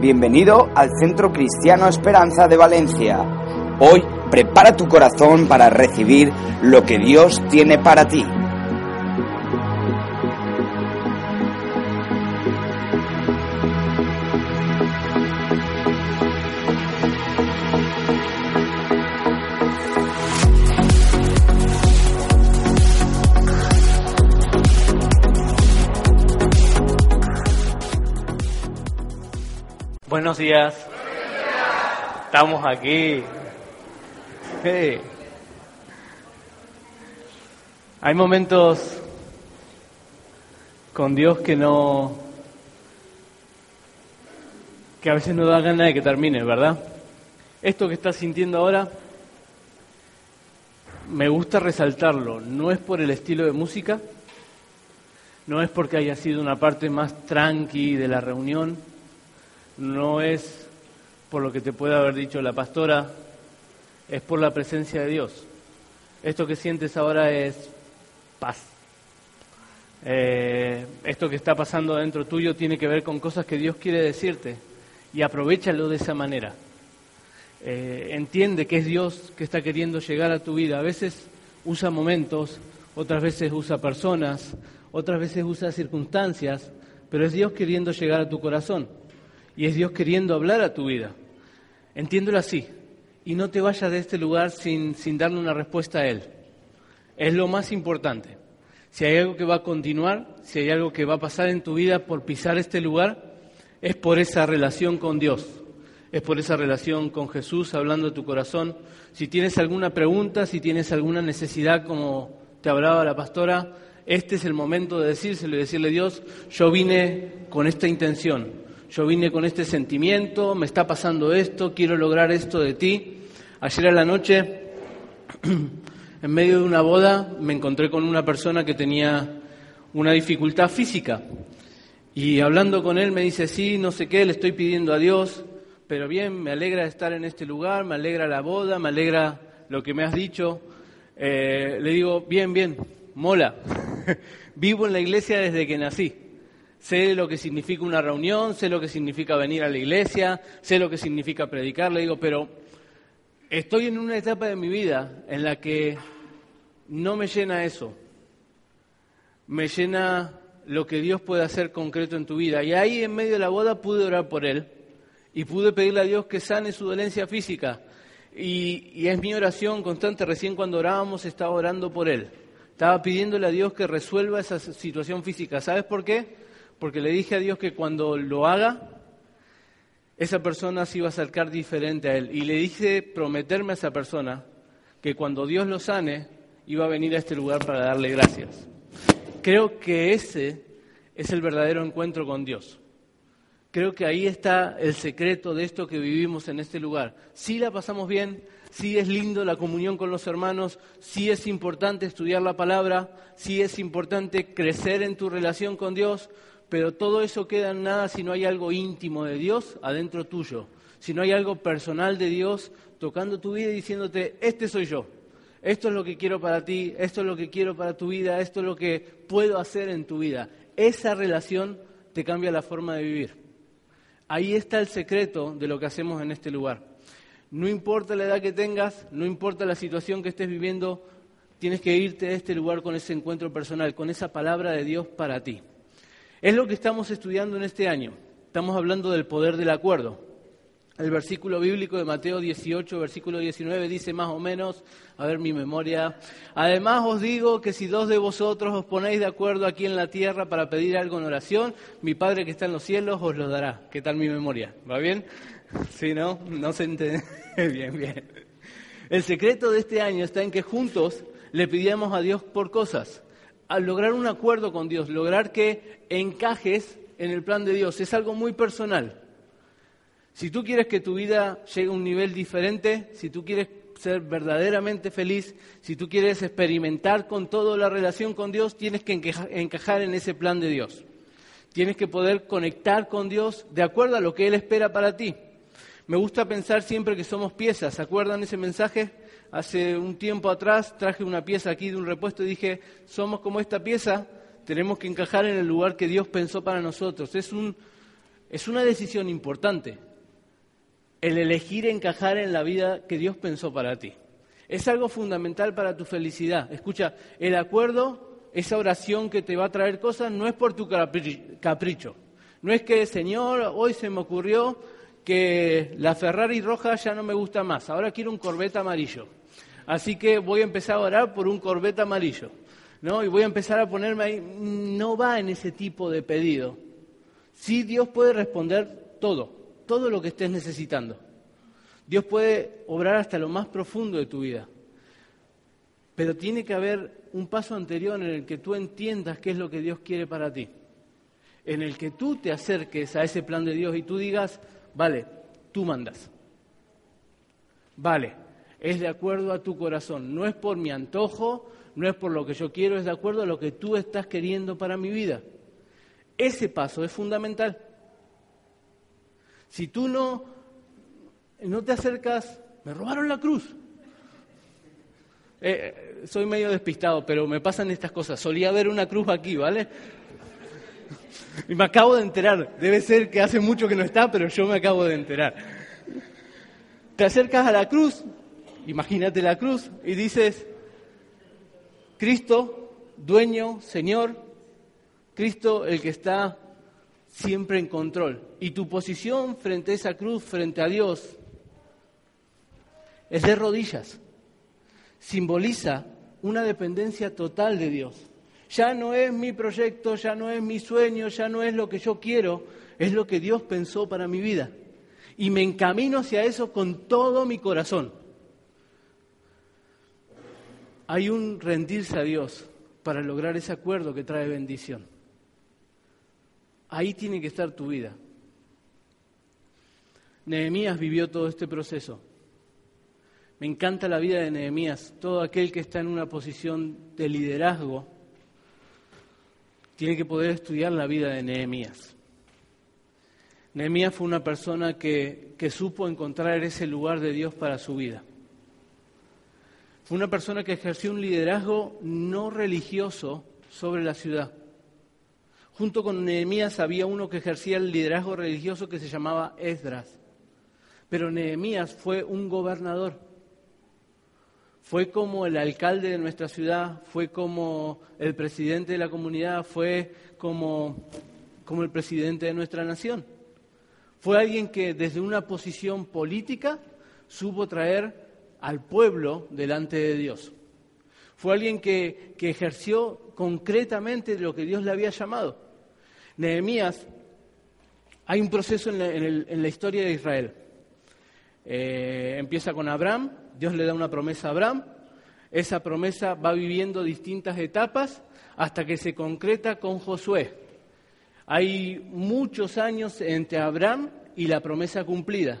Bienvenido al Centro Cristiano Esperanza de Valencia. Hoy prepara tu corazón para recibir lo que Dios tiene para ti. Buenos días. Estamos aquí. Hay momentos con Dios que no que a veces no da ganas de que termine, ¿verdad? Esto que estás sintiendo ahora me gusta resaltarlo, no es por el estilo de música, no es porque haya sido una parte más tranqui de la reunión, no es por lo que te puede haber dicho la pastora, es por la presencia de Dios. Esto que sientes ahora es paz. Eh, esto que está pasando dentro tuyo tiene que ver con cosas que Dios quiere decirte y aprovechalo de esa manera. Eh, entiende que es Dios que está queriendo llegar a tu vida. A veces usa momentos, otras veces usa personas, otras veces usa circunstancias, pero es Dios queriendo llegar a tu corazón y es Dios queriendo hablar a tu vida. Entiéndelo así y no te vayas de este lugar sin, sin darle una respuesta a Él. Es lo más importante. Si hay algo que va a continuar, si hay algo que va a pasar en tu vida por pisar este lugar, es por esa relación con Dios, es por esa relación con Jesús hablando a tu corazón. Si tienes alguna pregunta, si tienes alguna necesidad, como te hablaba la pastora, este es el momento de decírselo y decirle, Dios, yo vine con esta intención, yo vine con este sentimiento, me está pasando esto, quiero lograr esto de ti. Ayer a la noche, en medio de una boda, me encontré con una persona que tenía una dificultad física. Y hablando con él me dice, sí, no sé qué, le estoy pidiendo a Dios, pero bien, me alegra estar en este lugar, me alegra la boda, me alegra lo que me has dicho. Eh, le digo, bien, bien, mola. Vivo en la iglesia desde que nací sé lo que significa una reunión, sé lo que significa venir a la iglesia, sé lo que significa predicar, le digo, pero estoy en una etapa de mi vida en la que no me llena eso, me llena lo que Dios puede hacer concreto en tu vida. Y ahí en medio de la boda pude orar por él y pude pedirle a Dios que sane su dolencia física. Y, es mi oración constante, recién cuando orábamos estaba orando por él. Estaba pidiéndole a Dios que resuelva esa situación física. ¿Sabes por qué? Porque le dije a Dios que cuando lo haga, esa persona se iba a acercar diferente a Él. Y le dije prometerme a esa persona que cuando Dios lo sane, iba a venir a este lugar para darle gracias. Creo que ese es el verdadero encuentro con Dios. Creo que ahí está el secreto de esto que vivimos en este lugar. Sí la pasamos bien, sí es lindo la comunión con los hermanos, sí es importante estudiar la palabra, sí es importante crecer en tu relación con Dios, pero todo eso queda en nada si no hay algo íntimo de Dios adentro tuyo, si no hay algo personal de Dios tocando tu vida y diciéndote, este soy yo, esto es lo que quiero para ti, esto es lo que quiero para tu vida, esto es lo que puedo hacer en tu vida. Esa relación te cambia la forma de vivir. Ahí está el secreto de lo que hacemos en este lugar. No importa la edad que tengas, no importa la situación que estés viviendo, tienes que irte a este lugar con ese encuentro personal, con esa palabra de Dios para ti. Es lo que estamos estudiando en este año. Estamos hablando del poder del acuerdo. El versículo bíblico de Mateo 18, versículo 19 dice más o menos, a ver mi memoria, además os digo que si dos de vosotros os ponéis de acuerdo aquí en la tierra para pedir algo en oración, mi Padre que está en los cielos os lo dará. ¿Qué tal mi memoria? ¿Va bien? Sí, ¿no? No se entiende. bien, bien. El secreto de este año está en que juntos le pidamos a Dios por cosas. Al lograr un acuerdo con Dios, lograr que encajes en el plan de Dios, es algo muy personal. Si tú quieres que tu vida llegue a un nivel diferente, si tú quieres ser verdaderamente feliz, si tú quieres experimentar con toda la relación con Dios, tienes que encajar en ese plan de Dios. Tienes que poder conectar con Dios de acuerdo a lo que Él espera para ti. Me gusta pensar siempre que somos piezas. ¿Se acuerdan ese mensaje? Hace un tiempo atrás traje una pieza aquí de un repuesto y dije, somos como esta pieza, tenemos que encajar en el lugar que Dios pensó para nosotros. Es, un, es una decisión importante el elegir encajar en la vida que Dios pensó para ti. Es algo fundamental para tu felicidad. Escucha, el acuerdo, esa oración que te va a traer cosas, no es por tu capricho. No es que, Señor, hoy se me ocurrió que la Ferrari roja ya no me gusta más, ahora quiero un Corvette amarillo. Así que voy a empezar a orar por un Corvette amarillo. ¿no? Y voy a empezar a ponerme ahí. No va en ese tipo de pedido. Sí, Dios puede responder todo, todo lo que estés necesitando. Dios puede obrar hasta lo más profundo de tu vida. Pero tiene que haber un paso anterior en el que tú entiendas qué es lo que Dios quiere para ti. En el que tú te acerques a ese plan de Dios y tú digas, Vale, tú mandas. Vale, es de acuerdo a tu corazón. No es por mi antojo, no es por lo que yo quiero, es de acuerdo a lo que tú estás queriendo para mi vida. Ese paso es fundamental. Si tú no, no te acercas, me robaron la cruz. Eh, soy medio despistado, pero me pasan estas cosas. Solía ver una cruz aquí, ¿vale? Y me acabo de enterar. Debe ser que hace mucho que no está, pero yo me acabo de enterar. Te acercas a la cruz, imagínate la cruz, y dices, Cristo, dueño, Señor, Cristo el que está siempre en control. Y tu posición frente a esa cruz, frente a Dios, es de rodillas. Simboliza una dependencia total de Dios. Ya no es mi proyecto, ya no es mi sueño, ya no es lo que yo quiero, es lo que Dios pensó para mi vida. Y me encamino hacia eso con todo mi corazón. Hay un rendirse a Dios para lograr ese acuerdo que trae bendición. Ahí tiene que estar tu vida. Nehemías vivió todo este proceso. Me encanta la vida de Nehemías. Todo aquel que está en una posición de liderazgo tiene que poder estudiar la vida de Nehemías. Nehemías fue una persona que, que supo encontrar ese lugar de Dios para su vida. Fue una persona que ejerció un liderazgo no religioso sobre la ciudad. Junto con Nehemías había uno que ejercía el liderazgo religioso que se llamaba Esdras. Pero Nehemías fue un gobernador fue como el alcalde de nuestra ciudad, fue como el presidente de la comunidad, fue como, como el presidente de nuestra nación. Fue alguien que desde una posición política supo traer al pueblo delante de Dios. Fue alguien que, ejerció concretamente lo que Dios le había llamado. Nehemías, hay un proceso en la, historia de Israel. Eh, empieza con Abraham, Dios le da una promesa a Abraham, esa promesa va viviendo distintas etapas hasta que se concreta con Josué. Hay muchos años entre Abraham y la promesa cumplida.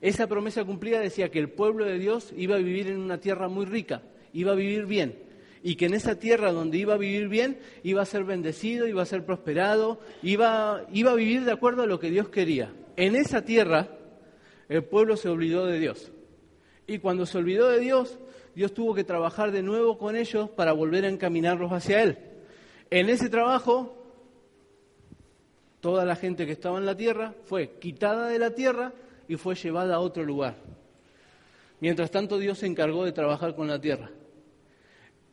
Esa promesa cumplida decía que el pueblo de Dios iba a vivir en una tierra muy rica, iba a vivir bien, y que en esa tierra donde iba a vivir bien iba a ser bendecido, iba a ser prosperado, iba, iba a vivir de acuerdo a lo que Dios quería. En esa tierra el pueblo se olvidó de Dios. Y cuando se olvidó de Dios, Dios tuvo que trabajar de nuevo con ellos para volver a encaminarlos hacia Él. En ese trabajo, toda la gente que estaba en la tierra fue quitada de la tierra y fue llevada a otro lugar. Mientras tanto, Dios se encargó de trabajar con la tierra.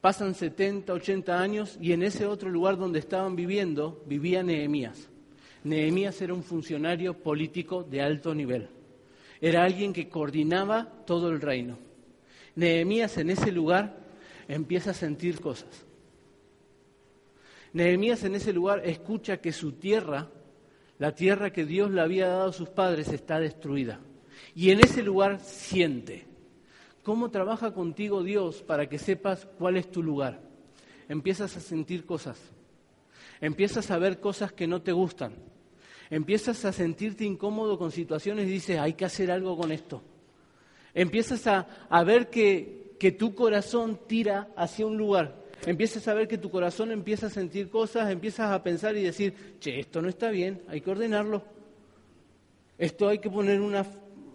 Pasan 70, 80 años y en ese otro lugar donde estaban viviendo vivía Nehemías. Nehemías era un funcionario político de alto nivel. Era alguien que coordinaba todo el reino. Nehemías en ese lugar empieza a sentir cosas. Nehemías en ese lugar escucha que su tierra, la tierra que Dios le había dado a sus padres, está destruida. Y en ese lugar siente. ¿Cómo trabaja contigo Dios para que sepas cuál es tu lugar? Empiezas a sentir cosas. Empiezas a ver cosas que no te gustan. Empiezas a sentirte incómodo con situaciones y dices, hay que hacer algo con esto. Empiezas a, a ver que, que tu corazón tira hacia un lugar. Empiezas a ver que tu corazón empieza a sentir cosas, empiezas a pensar y decir, che, esto no está bien, hay que ordenarlo. Esto hay que poner una,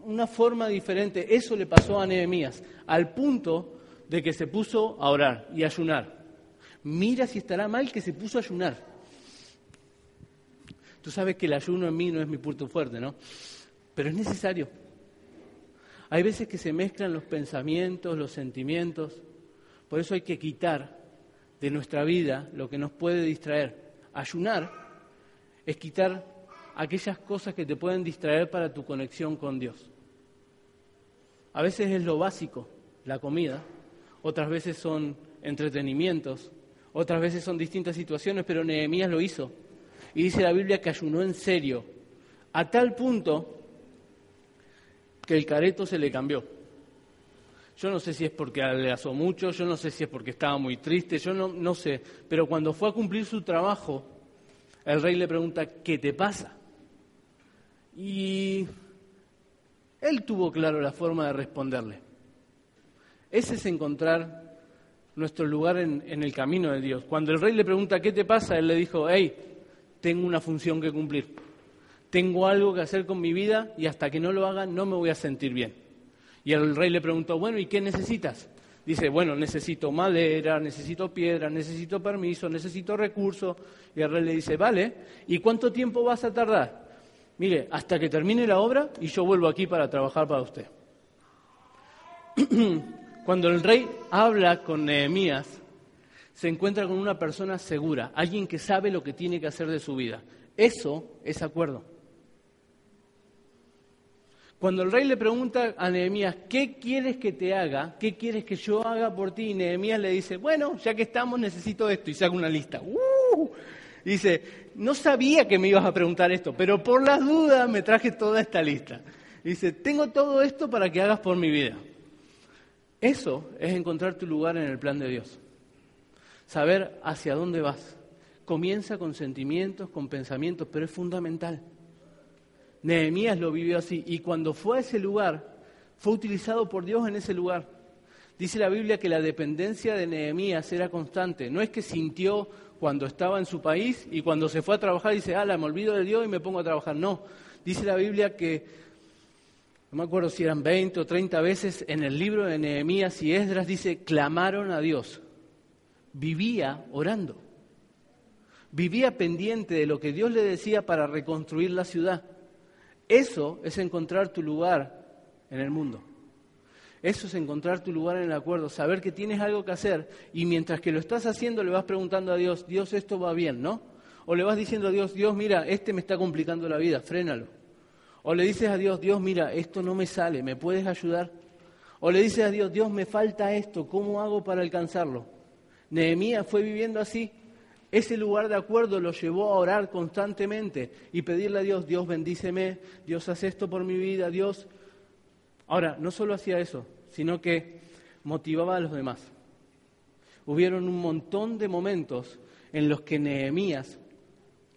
una forma diferente. Eso le pasó a Nehemías, al punto de que se puso a orar y a ayunar. Mira si estará mal que se puso a ayunar. Tú sabes que el ayuno en mí no es mi punto fuerte, ¿no? Pero es necesario. Hay veces que se mezclan los pensamientos, los sentimientos. Por eso hay que quitar de nuestra vida lo que nos puede distraer. Ayunar es quitar aquellas cosas que te pueden distraer para tu conexión con Dios. A veces es lo básico, la comida, otras veces son entretenimientos, otras veces son distintas situaciones, pero Nehemías lo hizo. Y dice la Biblia que ayunó en serio, a tal punto que el careto se le cambió. Yo no sé si es porque le asó mucho, yo no sé si es porque estaba muy triste, yo no, no sé, pero cuando fue a cumplir su trabajo, el rey le pregunta, ¿qué te pasa? Y él tuvo claro la forma de responderle. Ese es encontrar nuestro lugar en, en, el camino de Dios. Cuando el rey le pregunta, ¿qué te pasa? Él le dijo, hey, tengo una función que cumplir. Tengo algo que hacer con mi vida y hasta que no lo haga no me voy a sentir bien. Y el rey le preguntó, bueno, ¿y qué necesitas? Dice, bueno, necesito madera, necesito piedra, necesito permiso, necesito recursos. Y el rey le dice, vale, ¿y cuánto tiempo vas a tardar? Mire, hasta que termine la obra y yo vuelvo aquí para trabajar para usted. Cuando el rey habla con Nehemías, se encuentra con una persona segura, alguien que sabe lo que tiene que hacer de su vida. Eso es acuerdo. Cuando el rey le pregunta a Nehemías, ¿qué quieres que te haga? ¿Qué quieres que yo haga por ti? Y Nehemías le dice, bueno, ya que estamos, necesito esto. Y saca una lista. ¡Uh! Dice, no sabía que me ibas a preguntar esto, pero por las dudas me traje toda esta lista. Dice, tengo todo esto para que hagas por mi vida. Eso es encontrar tu lugar en el plan de Dios. Saber hacia dónde vas. Comienza con sentimientos, con pensamientos, pero es fundamental. Nehemías lo vivió así y cuando fue a ese lugar, fue utilizado por Dios en ese lugar. Dice la Biblia que la dependencia de Nehemías era constante. No es que sintió cuando estaba en su país y cuando se fue a trabajar dice, ah, me olvido de Dios y me pongo a trabajar. No, dice la Biblia que, no me acuerdo si eran 20 o 30 veces en el libro de Nehemías y Esdras dice, clamaron a Dios. Vivía orando. Vivía pendiente de lo que Dios le decía para reconstruir la ciudad. Eso es encontrar tu lugar en el mundo. Eso es encontrar tu lugar en el acuerdo, saber que tienes algo que hacer y mientras que lo estás haciendo le vas preguntando a Dios, Dios, esto va bien, ¿no? O le vas diciendo a Dios, Dios, mira, este me está complicando la vida, frénalo. O le dices a Dios, Dios, mira, esto no me sale, ¿me puedes ayudar? O le dices a Dios, Dios, me falta esto, ¿cómo hago para alcanzarlo? Nehemías fue viviendo así. Ese lugar de acuerdo lo llevó a orar constantemente y pedirle a Dios, Dios bendíceme, Dios haz esto por mi vida, Dios Ahora, no solo hacía eso, sino que motivaba a los demás. Hubieron un montón de momentos en los que Nehemías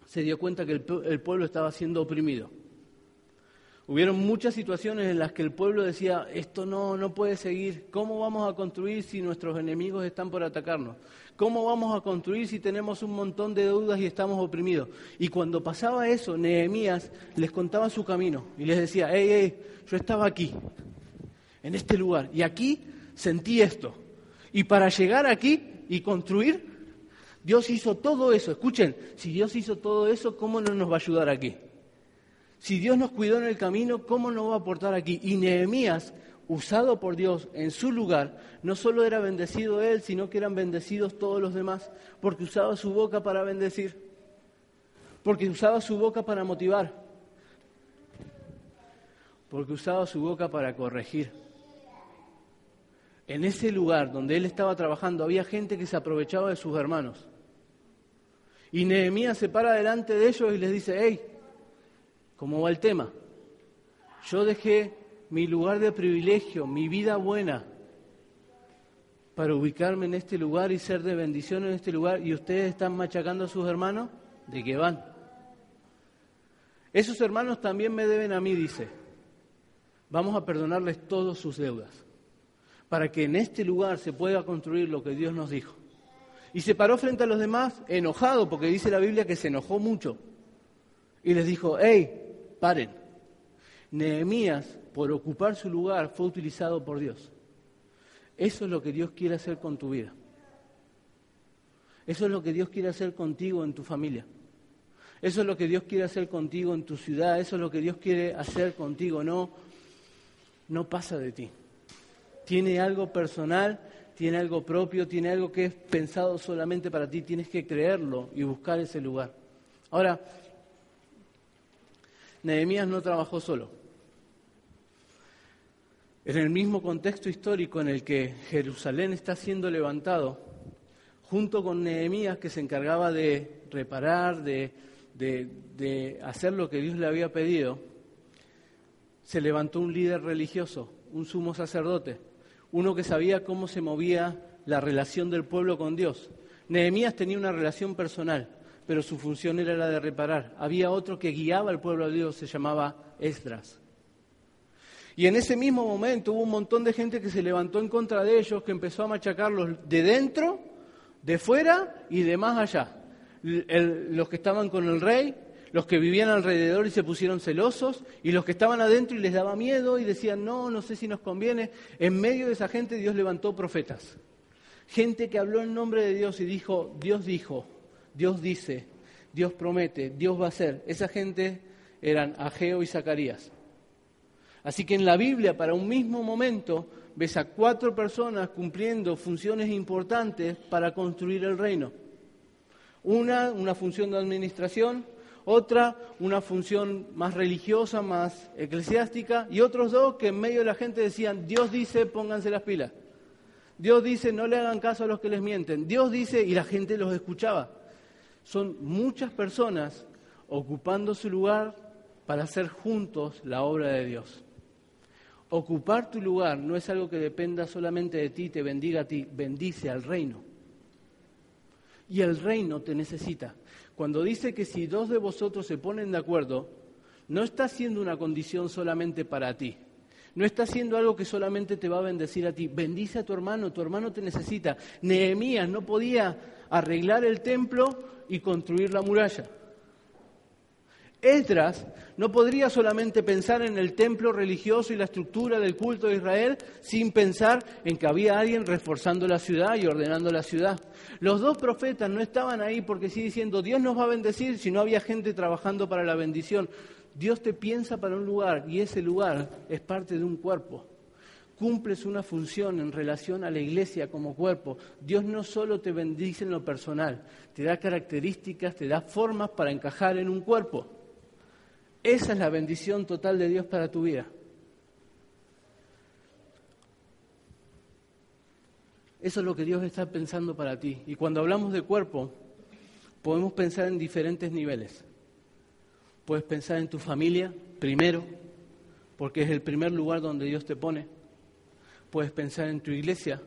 se dio cuenta que el, pueblo estaba siendo oprimido. Hubieron muchas situaciones en las que el pueblo decía, esto no, no puede seguir, ¿cómo vamos a construir si nuestros enemigos están por atacarnos? ¿Cómo vamos a construir si tenemos un montón de deudas y estamos oprimidos? Y cuando pasaba eso, Nehemías les contaba su camino y les decía, hey, hey, yo estaba aquí, en este lugar, y aquí sentí esto. Y para llegar aquí y construir, Dios hizo todo eso. Escuchen, si Dios hizo todo eso, ¿cómo no nos va a ayudar aquí? Si Dios nos cuidó en el camino, ¿cómo nos va a aportar aquí? Y Nehemías, usado por Dios en su lugar, no solo era bendecido él, sino que eran bendecidos todos los demás, porque usaba su boca para bendecir, porque usaba su boca para motivar, porque usaba su boca para corregir. En ese lugar donde él estaba trabajando había gente que se aprovechaba de sus hermanos. Y Nehemías se para delante de ellos y les dice, hey, ¿cómo va el tema? Yo dejé mi lugar de privilegio, mi vida buena, para ubicarme en este lugar y ser de bendición en este lugar, y ustedes están machacando a sus hermanos, ¿de qué van? Esos hermanos también me deben a mí, dice. Vamos a perdonarles todas sus deudas, para que en este lugar se pueda construir lo que Dios nos dijo. Y se paró frente a los demás enojado, porque dice la Biblia que se enojó mucho. Y les dijo, hey, paren. Nehemías, por ocupar su lugar, fue utilizado por Dios. Eso es lo que Dios quiere hacer con tu vida. Eso es lo que Dios quiere hacer contigo en tu familia. Eso es lo que Dios quiere hacer contigo en tu ciudad. Eso es lo que Dios quiere hacer contigo. No, no pasa de ti. Tiene algo personal tiene algo propio, tiene algo que es pensado solamente para ti, tienes que creerlo y buscar ese lugar. Ahora, Nehemías no trabajó solo. En el mismo contexto histórico en el que Jerusalén está siendo levantado, junto con Nehemías que se encargaba de reparar, de, de hacer lo que Dios le había pedido, se levantó un líder religioso, un sumo sacerdote, uno que sabía cómo se movía la relación del pueblo con Dios. Nehemías tenía una relación personal, pero su función era la de reparar. Había otro que guiaba al pueblo de Dios, se llamaba Esdras. Y en ese mismo momento hubo un montón de gente que se levantó en contra de ellos, que empezó a machacarlos de dentro, de fuera y de más allá. los que estaban con el rey, los que vivían alrededor y se pusieron celosos, y los que estaban adentro y les daba miedo y decían, no, no sé si nos conviene. En medio de esa gente Dios levantó profetas. Gente que habló en nombre de Dios y dijo, Dios dijo, Dios dice, Dios promete, Dios va a hacer. Esa gente eran Ageo y Zacarías. Así que en la Biblia, para un mismo momento, ves a cuatro personas cumpliendo funciones importantes para construir el reino. Una, una función de administración, otra una función más religiosa, más eclesiástica, y otros dos que en medio de la gente decían, Dios dice, pónganse las pilas. Dios dice, no le hagan caso a los que les mienten. Dios dice, y la gente los escuchaba. Son muchas personas ocupando su lugar para hacer juntos la obra de Dios. Ocupar tu lugar no es algo que dependa solamente de ti, te bendiga a ti, bendice al reino. Y el reino te necesita. Cuando dice que si dos de vosotros se ponen de acuerdo, no está siendo una condición solamente para ti. No está haciendo algo que solamente te va a bendecir a ti. Bendice a tu hermano, tu hermano te necesita. Nehemías no podía arreglar el templo y construir la muralla. Esdras no podría solamente pensar en el templo religioso y la estructura del culto de Israel sin pensar en que había alguien reforzando la ciudad y ordenando la ciudad. Los dos profetas no estaban ahí porque sí diciendo Dios nos va a bendecir si no había gente trabajando para la bendición. Dios te piensa para un lugar y ese lugar es parte de un cuerpo. Cumples una función en relación a la iglesia como cuerpo. Dios no solo te bendice en lo personal, te da características, te da formas para encajar en un cuerpo. Esa es la bendición total de Dios para tu vida. Eso es lo que Dios está pensando para ti. Y cuando hablamos de cuerpo, podemos pensar en diferentes niveles. Puedes pensar en tu familia primero, porque es el primer lugar donde Dios te pone. Puedes pensar en tu iglesia,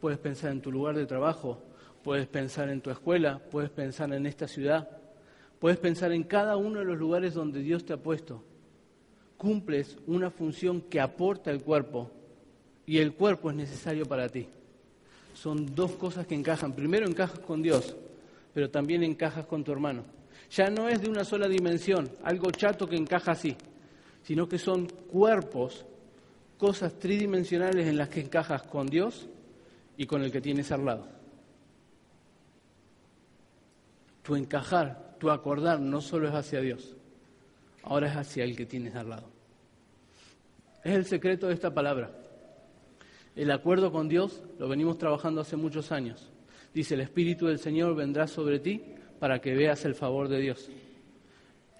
puedes pensar en tu lugar de trabajo, puedes pensar en tu escuela, puedes pensar en esta ciudad, Puedes pensar en cada uno de los lugares donde Dios te ha puesto. Cumples una función que aporta el cuerpo y el cuerpo es necesario para ti. Son dos cosas que encajan. Primero encajas con Dios, pero también encajas con tu hermano. Ya no es de una sola dimensión, algo chato que encaja así, sino que son cuerpos, cosas tridimensionales en las que encajas con Dios y con el que tienes al lado. Tu encajar tu acordar no solo es hacia Dios, ahora es hacia el que tienes al lado. Es el secreto de esta palabra. El acuerdo con Dios lo venimos trabajando hace muchos años. Dice, el Espíritu del Señor vendrá sobre ti para que veas el favor de Dios.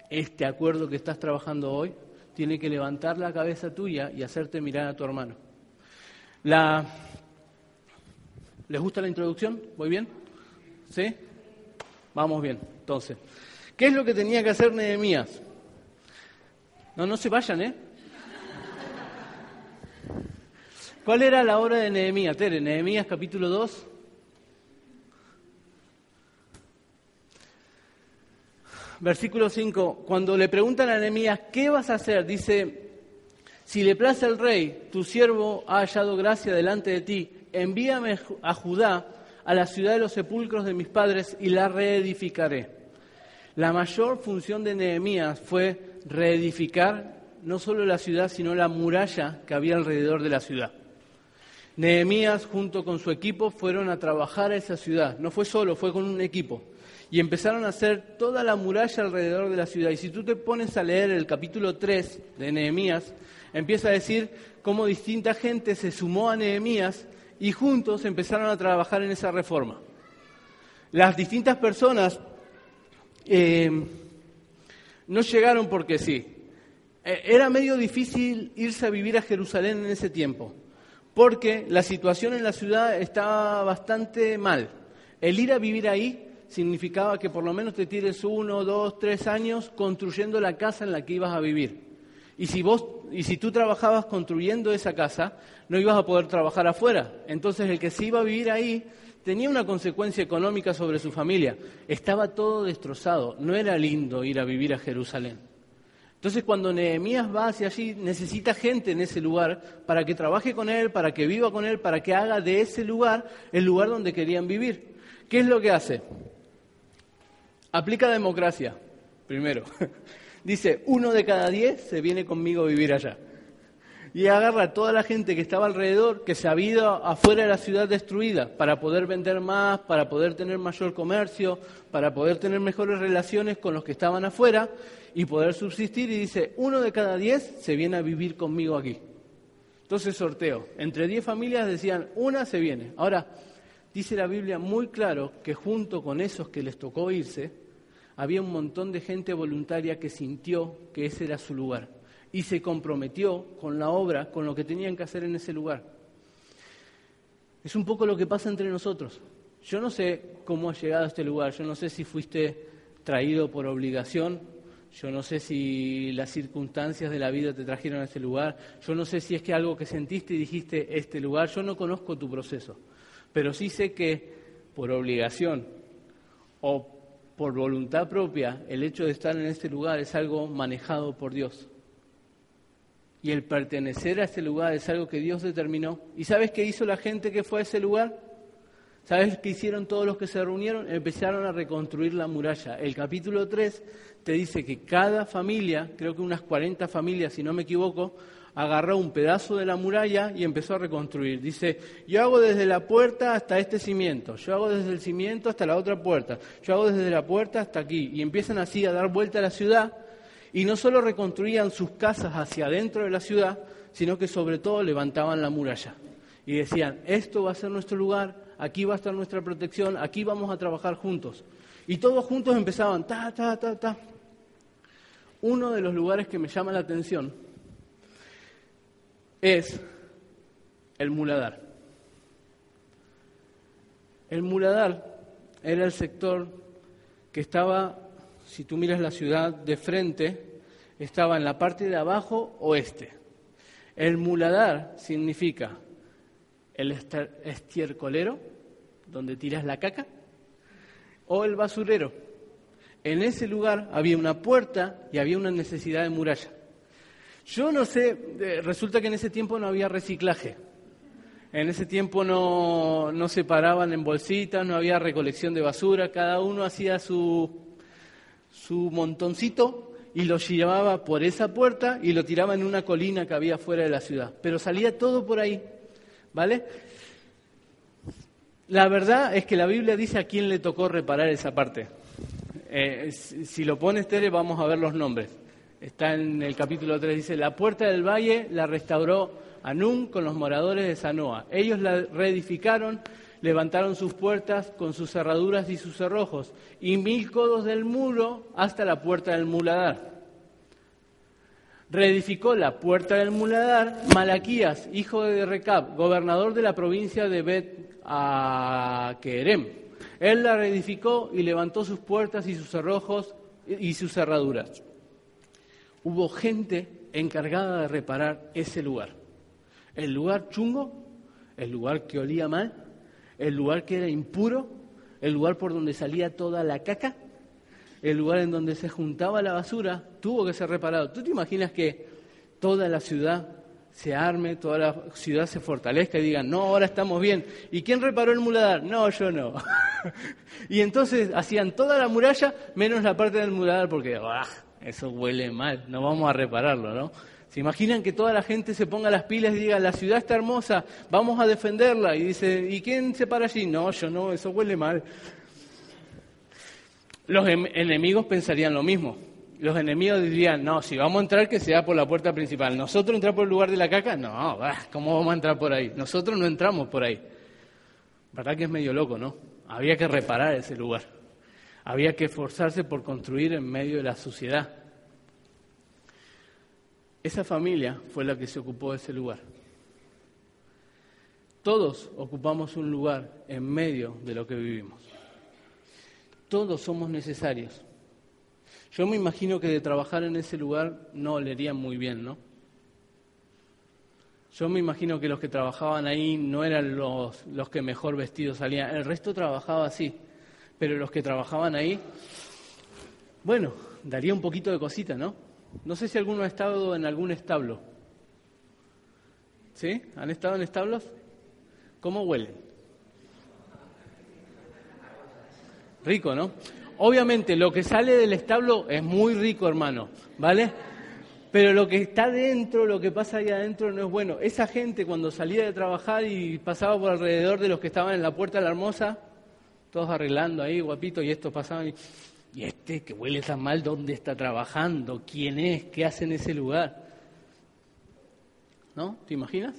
Este acuerdo que estás trabajando hoy tiene que levantar la cabeza tuya y hacerte mirar a tu hermano. ¿Les gusta la introducción? ¿Voy bien? ¿Sí? Vamos bien, entonces. ¿Qué es lo que tenía que hacer Nehemías? No, no se vayan, ¿eh? ¿Cuál era la obra de Nehemías? Tere, Nehemías capítulo 2. Versículo 5. Cuando le preguntan a Nehemías, ¿qué vas a hacer? Dice, si le place al rey, tu siervo ha hallado gracia delante de ti, envíame a Judá, a la ciudad de los sepulcros de mis padres, y la reedificaré. La mayor función de Nehemías fue reedificar no solo la ciudad, sino la muralla que había alrededor de la ciudad. Nehemías junto con su equipo fueron a trabajar a esa ciudad. No fue solo, fue con un equipo. Y empezaron a hacer toda la muralla alrededor de la ciudad. Y si tú te pones a leer el capítulo 3 de Nehemías, empieza a decir cómo distinta gente se sumó a Nehemías y juntos empezaron a trabajar en esa reforma. Las distintas personas eh, no llegaron porque sí. Eh, era medio difícil irse a vivir a Jerusalén en ese tiempo porque la situación en la ciudad estaba bastante mal. El ir a vivir ahí significaba que por lo menos te tires uno, dos, tres años construyendo la casa en la que ibas a vivir. Y si vos y si tú trabajabas construyendo esa casa, no ibas a poder trabajar afuera. Entonces el que se iba a vivir ahí tenía una consecuencia económica sobre su familia. Estaba todo destrozado. No era lindo ir a vivir a Jerusalén. Entonces cuando Nehemías va hacia allí, necesita gente en ese lugar para que trabaje con él, para que viva con él, para que haga de ese lugar el lugar donde querían vivir. ¿Qué es lo que hace? Aplica democracia, primero. Dice, uno de cada diez se viene conmigo a vivir allá y agarra a toda la gente que estaba alrededor, que se ha ido afuera de la ciudad destruida, para poder vender más, para poder tener mayor comercio, para poder tener mejores relaciones con los que estaban afuera y poder subsistir. Y dice, uno de cada diez se viene a vivir conmigo aquí. Entonces sorteo. Entre diez familias decían, una se viene. Ahora, dice la Biblia muy claro que junto con esos que les tocó irse, había un montón de gente voluntaria que sintió que ese era su lugar y se comprometió con la obra, con lo que tenían que hacer en ese lugar. Es un poco lo que pasa entre nosotros. Yo no sé cómo has llegado a este lugar, yo no sé si fuiste traído por obligación, yo no sé si las circunstancias de la vida te trajeron a este lugar, yo no sé si es que algo que sentiste y dijiste este lugar, yo no conozco tu proceso, pero sí sé que por obligación o por voluntad propia el hecho de estar en este lugar es algo manejado por Dios. Y el pertenecer a ese lugar es algo que Dios determinó. ¿Y sabes qué hizo la gente que fue a ese lugar? ¿Sabes qué hicieron todos los que se reunieron? Empezaron a reconstruir la muralla. El capítulo 3 te dice que cada familia, creo que unas 40 familias, si no me equivoco, agarró un pedazo de la muralla y empezó a reconstruir. Dice, yo hago desde la puerta hasta este cimiento, yo hago desde el cimiento hasta la otra puerta, yo hago desde la puerta hasta aquí. Y empiezan así a dar vuelta a la ciudad y no solo reconstruían sus casas hacia adentro de la ciudad, sino que sobre todo levantaban la muralla. Y decían, esto va a ser nuestro lugar, aquí va a estar nuestra protección, aquí vamos a trabajar juntos. Y todos juntos empezaban, ta, ta, ta, ta. Uno de los lugares que me llama la atención es el muladar. El muladar era el sector que estaba si tú miras la ciudad de frente, estaba en la parte de abajo oeste. El muladar significa el estiercolero, donde tiras la caca, o el basurero. En ese lugar había una puerta y había una necesidad de muralla. Yo no sé, resulta que en ese tiempo no había reciclaje. En ese tiempo no, no se paraban en bolsitas, no había recolección de basura, cada uno hacía su, su montoncito y lo llevaba por esa puerta y lo tiraba en una colina que había fuera de la ciudad. Pero salía todo por ahí, ¿vale? La verdad es que la Biblia dice a quién le tocó reparar esa parte. Eh, si lo pones, Tere, vamos a ver los nombres. Está en el capítulo 3, dice, la puerta del valle la restauró Anún con los moradores de Sanoa. Ellos la reedificaron levantaron sus puertas con sus cerraduras y sus cerrojos, y mil codos del muro hasta la puerta del muladar. Reedificó la puerta del muladar Malaquías, hijo de Recab, gobernador de la provincia de Bet Akerem. Él la reedificó y levantó sus puertas y sus cerrojos y sus cerraduras. Hubo gente encargada de reparar ese lugar. El lugar chungo, el lugar que olía mal, el lugar que era impuro, el lugar por donde salía toda la caca, el lugar en donde se juntaba la basura, tuvo que ser reparado. ¿Tú te imaginas que toda la ciudad se arme, toda la ciudad se fortalezca y digan, no, ahora estamos bien. ¿Y quién reparó el muladar? No, yo no. y entonces hacían toda la muralla menos la parte del muladar porque, ¡ah! Eso huele mal, no vamos a repararlo, ¿no? ¿Se imaginan que toda la gente se ponga las pilas y diga, la ciudad está hermosa, vamos a defenderla? Y dice, ¿y quién se para allí? No, yo no, eso huele mal. Los em-, enemigos pensarían lo mismo. Los enemigos dirían, no, si vamos a entrar, que sea por la puerta principal. ¿Nosotros entrar por el lugar de la caca? No, ¿cómo vamos a entrar por ahí? Nosotros no entramos por ahí. ¿Verdad que es medio loco, no? Había que reparar ese lugar. Había que esforzarse por construir en medio de la suciedad. Esa familia fue la que se ocupó de ese lugar. Todos ocupamos un lugar en medio de lo que vivimos. Todos somos necesarios. Yo me imagino que de trabajar en ese lugar no olerían muy bien, ¿no? Yo me imagino que los que trabajaban ahí no eran los, los que mejor vestidos salían. El resto trabajaba así pero los que trabajaban ahí, bueno, daría un poquito de cosita, ¿no? No sé si alguno ha estado en algún establo. ¿Sí? ¿Han estado en establos? ¿Cómo huelen? Rico, ¿no? Obviamente lo que sale del establo es muy rico, hermano, ¿vale? Pero lo que está dentro, lo que pasa ahí adentro no es bueno. Esa gente cuando salía de trabajar y pasaba por alrededor de los que estaban en la puerta de la hermosa, todos arreglando ahí, guapito, y esto pasaba. Y, este que huele tan mal, ¿dónde está trabajando? ¿Quién es? ¿Qué hace en ese lugar? ¿No? ¿Te imaginas?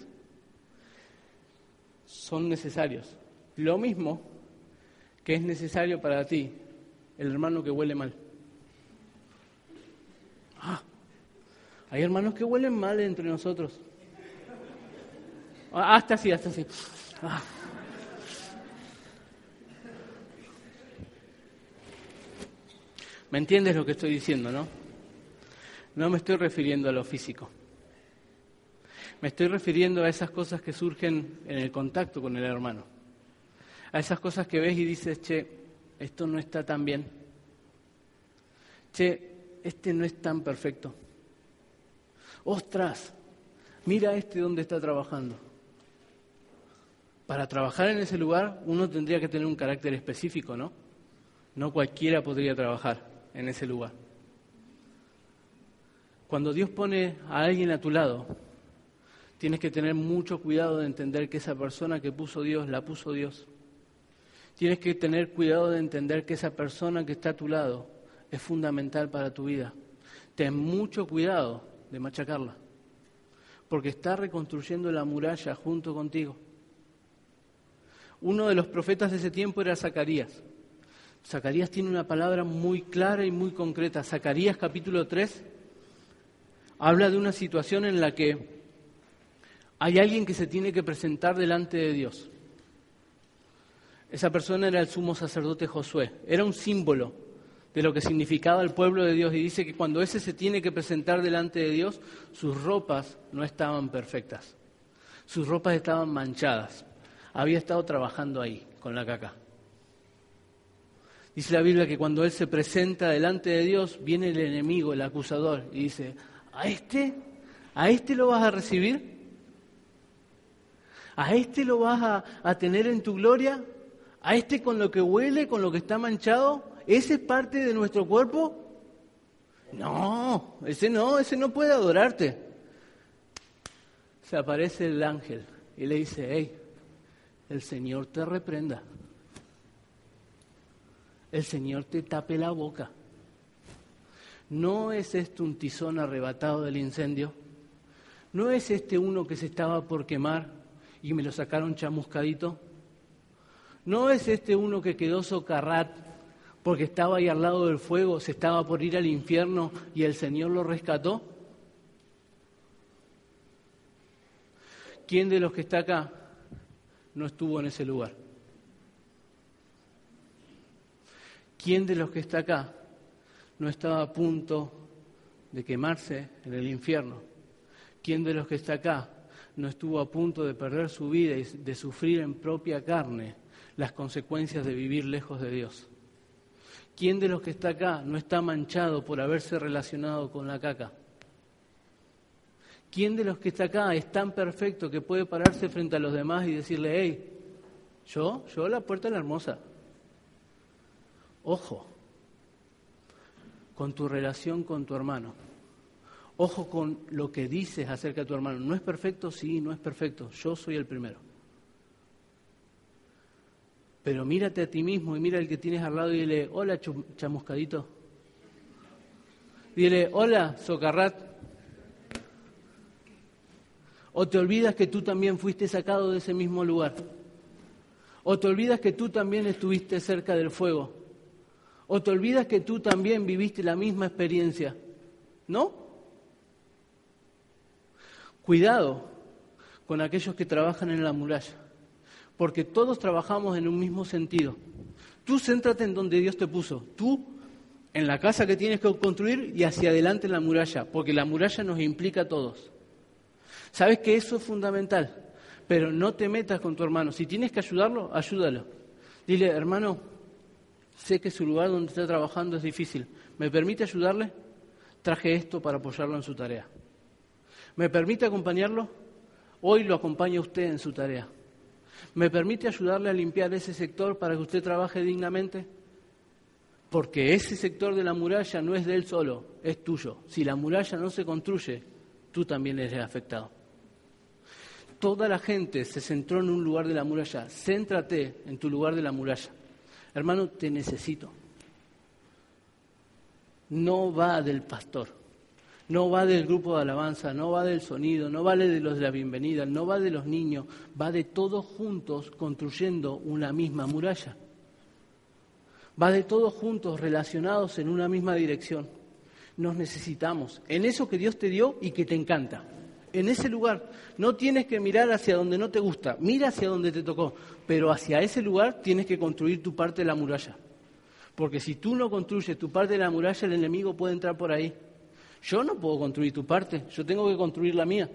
Son necesarios. Lo mismo que es necesario para ti, el hermano que huele mal. Ah, hay hermanos que huelen mal entre nosotros. Ah, hasta así, hasta así. Ah. ¿Me entiendes lo que estoy diciendo, no? No me estoy refiriendo a lo físico. Me estoy refiriendo a esas cosas que surgen en el contacto con el hermano. A esas cosas que ves y dices, che, esto no está tan bien. Che, este no es tan perfecto. Ostras, mira este donde está trabajando. Para trabajar en ese lugar uno tendría que tener un carácter específico, ¿no? No cualquiera podría trabajar en ese lugar. Cuando Dios pone a alguien a tu lado, tienes que tener mucho cuidado de entender que esa persona que puso Dios, la puso Dios. Tienes que tener cuidado de entender que esa persona que está a tu lado es fundamental para tu vida. Ten mucho cuidado de machacarla, porque está reconstruyendo la muralla junto contigo. Uno de los profetas de ese tiempo era Zacarías. Zacarías tiene una palabra muy clara y muy concreta. Zacarías capítulo 3 habla de una situación en la que hay alguien que se tiene que presentar delante de Dios. Esa persona era el sumo sacerdote Josué, era un símbolo de lo que significaba el pueblo de Dios y dice que cuando ese se tiene que presentar delante de Dios, sus ropas no estaban perfectas, sus ropas estaban manchadas, había estado trabajando ahí con la caca. Dice la Biblia que cuando Él se presenta delante de Dios, viene el enemigo, el acusador, y dice, ¿a este? ¿A este lo vas a recibir? ¿A este lo vas a, tener en tu gloria? ¿A este con lo que huele, con lo que está manchado? ¿Ese es parte de nuestro cuerpo? No, ese no, ese no puede adorarte. Se aparece el ángel y le dice, hey, el Señor te reprenda el Señor te tape la boca. ¿No es este un tizón arrebatado del incendio? ¿No es este uno que se estaba por quemar y me lo sacaron chamuscadito? ¿No es este uno que quedó socarrat porque estaba ahí al lado del fuego, se estaba por ir al infierno y el Señor lo rescató? ¿Quién de los que está acá no estuvo en ese lugar? ¿Quién de los que está acá no estaba a punto de quemarse en el infierno? ¿Quién de los que está acá no estuvo a punto de perder su vida y de sufrir en propia carne las consecuencias de vivir lejos de Dios? ¿Quién de los que está acá no está manchado por haberse relacionado con la caca? ¿Quién de los que está acá es tan perfecto que puede pararse frente a los demás y decirle, hey, yo, yo la puerta la hermosa? Ojo con tu relación con tu hermano. Ojo con lo que dices acerca de tu hermano. ¿No es perfecto? Sí, no es perfecto. Yo soy el primero. Pero mírate a ti mismo y mira al que tienes al lado y dile, hola chamuscadito. Dile, hola socarrat. O te olvidas que tú también fuiste sacado de ese mismo lugar. O te olvidas que tú también estuviste cerca del fuego. O te olvidas que tú también viviste la misma experiencia. ¿No? Cuidado con aquellos que trabajan en la muralla, porque todos trabajamos en un mismo sentido. Tú céntrate en donde Dios te puso. Tú en la casa que tienes que construir y hacia adelante en la muralla, porque la muralla nos implica a todos. Sabes que eso es fundamental, pero no te metas con tu hermano. Si tienes que ayudarlo, ayúdalo. Dile, hermano, sé que su lugar donde está trabajando es difícil. ¿Me permite ayudarle? Traje esto para apoyarlo en su tarea. ¿Me permite acompañarlo? Hoy lo acompaña usted en su tarea. ¿Me permite ayudarle a limpiar ese sector para que usted trabaje dignamente? Porque ese sector de la muralla no es de él solo, es tuyo. Si la muralla no se construye, tú también eres afectado toda la gente se centró en un lugar de la muralla. Céntrate en tu lugar de la muralla. Hermano, te necesito. No va del pastor, no va del grupo de alabanza, no va del sonido, no vale de los de la bienvenida, no va de los niños, va de todos juntos construyendo una misma muralla. Va de todos juntos relacionados en una misma dirección. Nos necesitamos en eso que Dios te dio y que te encanta en ese lugar. No tienes que mirar hacia donde no te gusta, mira hacia donde te tocó, pero hacia ese lugar tienes que construir tu parte de la muralla. Porque si tú no construyes tu parte de la muralla, el enemigo puede entrar por ahí. Yo no puedo construir tu parte, yo tengo que construir la mía.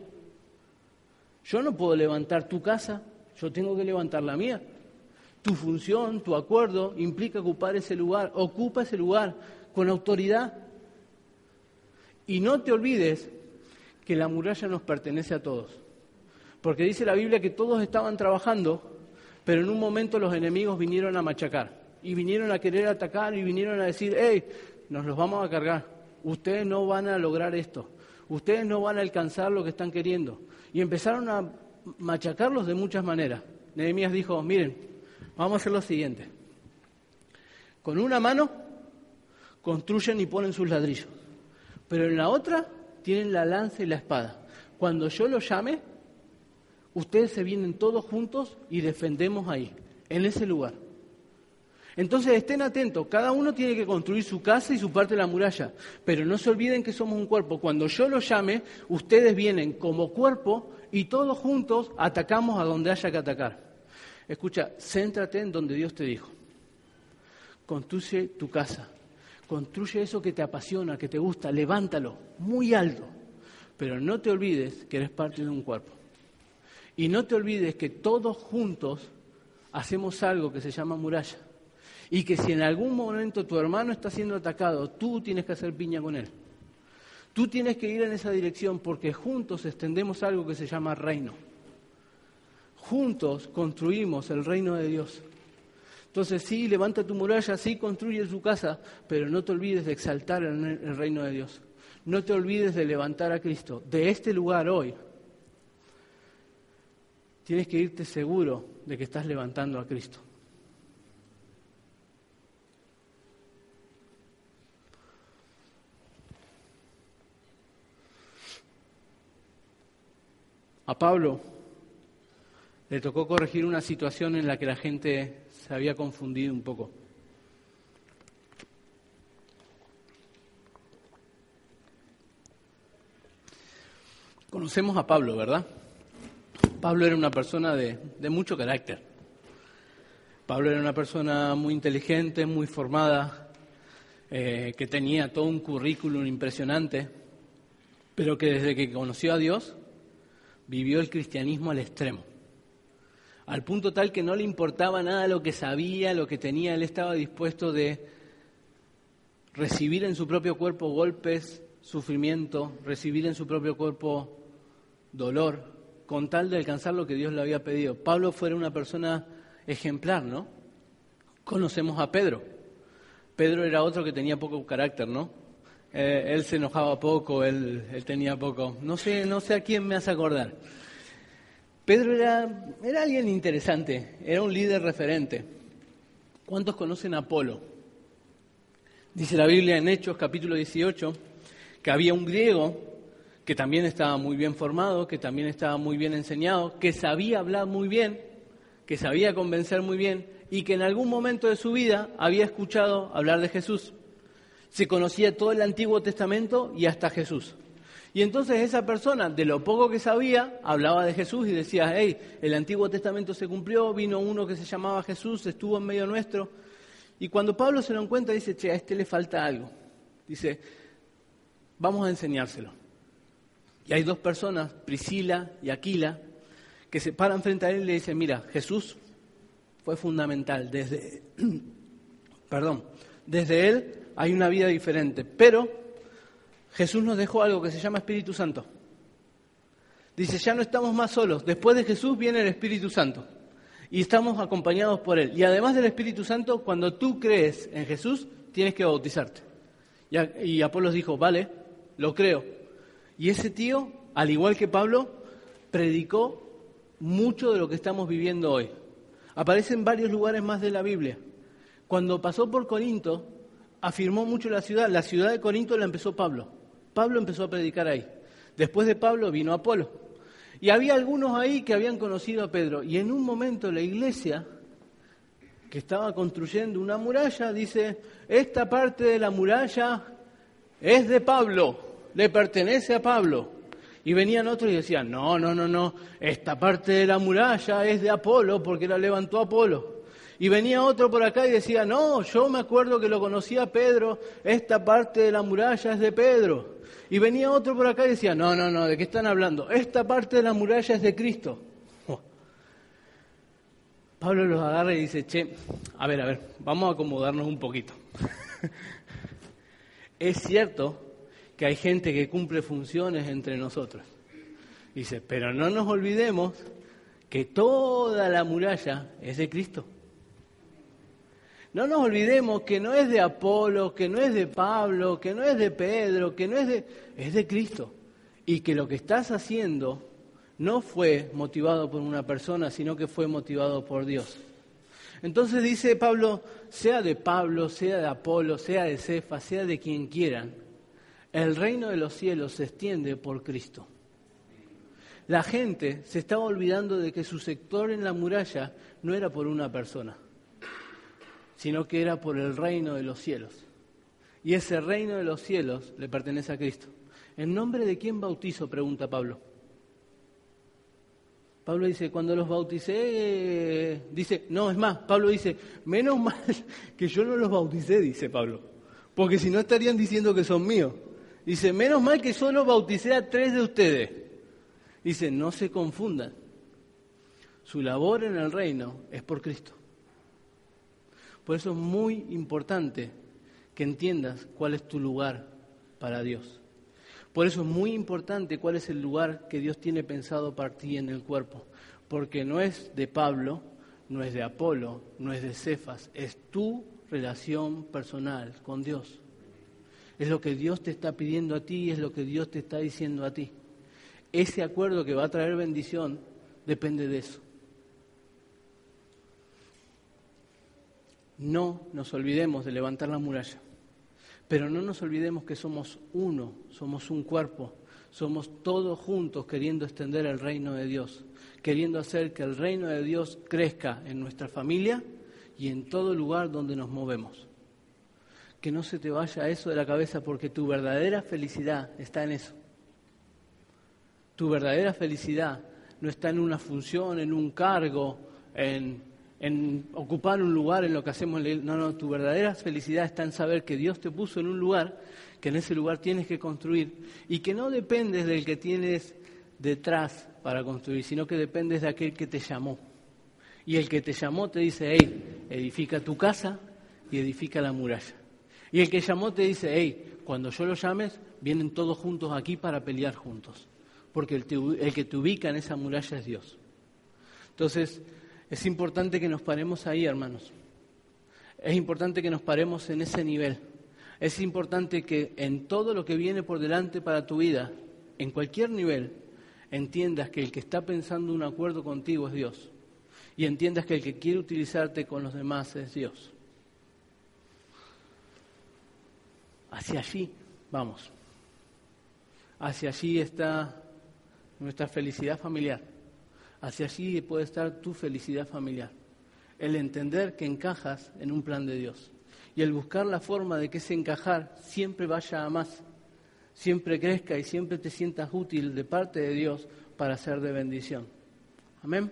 Yo no puedo levantar tu casa, yo tengo que levantar la mía. Tu función, tu acuerdo implica ocupar ese lugar, ocupa ese lugar con autoridad. Y no te olvides que la muralla nos pertenece a todos. Porque dice la Biblia que todos estaban trabajando, pero en un momento los enemigos vinieron a machacar y vinieron a querer atacar y vinieron a decir, hey, nos los vamos a cargar, ustedes no van a lograr esto, ustedes no van a alcanzar lo que están queriendo. Y empezaron a machacarlos de muchas maneras. Nehemías dijo, miren, vamos a hacer lo siguiente. Con una mano construyen y ponen sus ladrillos, pero en la otra tienen la lanza y la espada. Cuando yo los llame, ustedes se vienen todos juntos y defendemos ahí, en ese lugar. Entonces estén atentos, cada uno tiene que construir su casa y su parte de la muralla, pero no se olviden que somos un cuerpo. Cuando yo los llame, ustedes vienen como cuerpo y todos juntos atacamos a donde haya que atacar. Escucha, céntrate en donde Dios te dijo. Construye tu casa, Construye eso que te apasiona, que te gusta, levántalo muy alto. Pero no te olvides que eres parte de un cuerpo. Y no te olvides que todos juntos hacemos algo que se llama muralla. Y que si en algún momento tu hermano está siendo atacado, tú tienes que hacer piña con él. Tú tienes que ir en esa dirección porque juntos extendemos algo que se llama reino. Juntos construimos el reino de Dios. Entonces sí, levanta tu muralla, sí, construye tu casa, pero no te olvides de exaltar el reino de Dios. No te olvides de levantar a Cristo. De este lugar hoy, tienes que irte seguro de que estás levantando a Cristo. A Pablo le tocó corregir una situación en la que la gente se había confundido un poco. Conocemos a Pablo, ¿verdad? Pablo era una persona de, mucho carácter. Pablo era una persona muy inteligente, muy formada, eh, que tenía todo un currículum impresionante, pero que desde que conoció a Dios, vivió el cristianismo al extremo, al punto tal que no le importaba nada lo que sabía, lo que tenía, él estaba dispuesto de recibir en su propio cuerpo golpes, sufrimiento, recibir en su propio cuerpo dolor, con tal de alcanzar lo que Dios le había pedido. Pablo fue una persona ejemplar, ¿no? Conocemos a Pedro. Pedro era otro que tenía poco carácter, ¿no? Eh, él se enojaba poco, él, él, tenía poco. No sé, no sé a quién me hace acordar. Pedro era, era alguien interesante, era un líder referente. ¿Cuántos conocen a Apolo? Dice la Biblia en Hechos capítulo 18 que había un griego que también estaba muy bien formado, que también estaba muy bien enseñado, que sabía hablar muy bien, que sabía convencer muy bien y que en algún momento de su vida había escuchado hablar de Jesús. Se conocía todo el Antiguo Testamento y hasta Jesús. Y entonces esa persona, de lo poco que sabía, hablaba de Jesús y decía, hey, el Antiguo Testamento se cumplió, vino uno que se llamaba Jesús, estuvo en medio nuestro. Y cuando Pablo se lo encuentra, dice, che, a este le falta algo. Dice, vamos a enseñárselo. Y hay dos personas, Priscila y Aquila, que se paran frente a él y le dicen, mira, Jesús fue fundamental. Desde, perdón, desde él hay una vida diferente. Pero Jesús nos dejó algo que se llama Espíritu Santo. Dice, ya no estamos más solos. Después de Jesús viene el Espíritu Santo. Y estamos acompañados por Él. Y además del Espíritu Santo, cuando tú crees en Jesús, tienes que bautizarte. Y, y Apolos dijo, vale, lo creo. Y ese tío, al igual que Pablo, predicó mucho de lo que estamos viviendo hoy. Aparece en varios lugares más de la Biblia. Cuando pasó por Corinto, afirmó mucho la ciudad. La ciudad de Corinto la empezó Pablo. Pablo empezó a predicar ahí. Después de Pablo vino Apolo. Y había algunos ahí que habían conocido a Pedro. Y en un momento la iglesia, que estaba construyendo una muralla, dice, esta parte de la muralla es de Pablo le pertenece a Pablo. Y venían otros y decían, no, no, no, no, esta parte de la muralla es de Apolo porque la levantó Apolo. Y venía otro por acá y decía, no, yo me acuerdo que lo conocía Pedro, esta parte de la muralla es de Pedro. Y venía otro por acá y decía, no, no, no, ¿de qué están hablando? Esta parte de la muralla es de Cristo. Pablo los agarra y dice, che, a ver, a ver, vamos a acomodarnos un poquito. es cierto que hay gente que cumple funciones entre nosotros. Dice, pero no nos olvidemos que toda la muralla es de Cristo. No nos olvidemos que no es de Apolo, que no es de Pablo, que no es de Pedro, que no es de... es de Cristo. Y que lo que estás haciendo no fue motivado por una persona, sino que fue motivado por Dios. Entonces dice Pablo, sea de Pablo, sea de Apolo, sea de Cefa, sea de quien quieran, el reino de los cielos se extiende por Cristo. La gente se estaba olvidando de que su sector en la muralla no era por una persona, sino que era por el reino de los cielos. Y ese reino de los cielos le pertenece a Cristo. ¿En nombre de quién bautizo? pregunta Pablo. Pablo dice, cuando los bauticé, dice, no, es más, Pablo dice, menos mal que yo no los bauticé, dice Pablo, porque si no estarían diciendo que son míos. Dice, menos mal que solo bauticé a tres de ustedes. Dice, no se confundan. Su labor en el reino es por Cristo. Por eso es muy importante que entiendas cuál es tu lugar para Dios. Por eso es muy importante cuál es el lugar que Dios tiene pensado para ti en el cuerpo. Porque no es de Pablo, no es de Apolo, no es de Cefas, es tu relación personal con Dios. Es lo que Dios te está pidiendo a ti es lo que Dios te está diciendo a ti. Ese acuerdo que va a traer bendición depende de eso. No nos olvidemos de levantar la muralla, pero no nos olvidemos que somos uno, somos un cuerpo, somos todos juntos queriendo extender el reino de Dios, queriendo hacer que el reino de Dios crezca en nuestra familia y en todo lugar donde nos movemos. Que no se te vaya eso de la cabeza porque tu verdadera felicidad está en eso. Tu verdadera felicidad no está en una función, en un cargo, en, ocupar un lugar en lo que hacemos. No, no, tu verdadera felicidad está en saber que Dios te puso en un lugar, que en ese lugar tienes que construir y que no dependes del que tienes detrás para construir, sino que dependes de aquel que te llamó. Y el que te llamó te dice, hey, edifica tu casa y edifica la muralla. Y el que llamó te dice, hey, cuando yo lo llames, vienen todos juntos aquí para pelear juntos. Porque el, el que te ubica en esa muralla es Dios. Entonces, es importante que nos paremos ahí, hermanos. Es importante que nos paremos en ese nivel. Es importante que en todo lo que viene por delante para tu vida, en cualquier nivel, entiendas que el que está pensando un acuerdo contigo es Dios. Y entiendas que el que quiere utilizarte con los demás es Dios. Hacia allí vamos. Hacia allí está nuestra felicidad familiar. Hacia allí puede estar tu felicidad familiar. El entender que encajas en un plan de Dios. Y el buscar la forma de que ese encajar siempre vaya a más siempre crezca y siempre te sientas útil de parte de Dios para ser de bendición. Amén.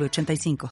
85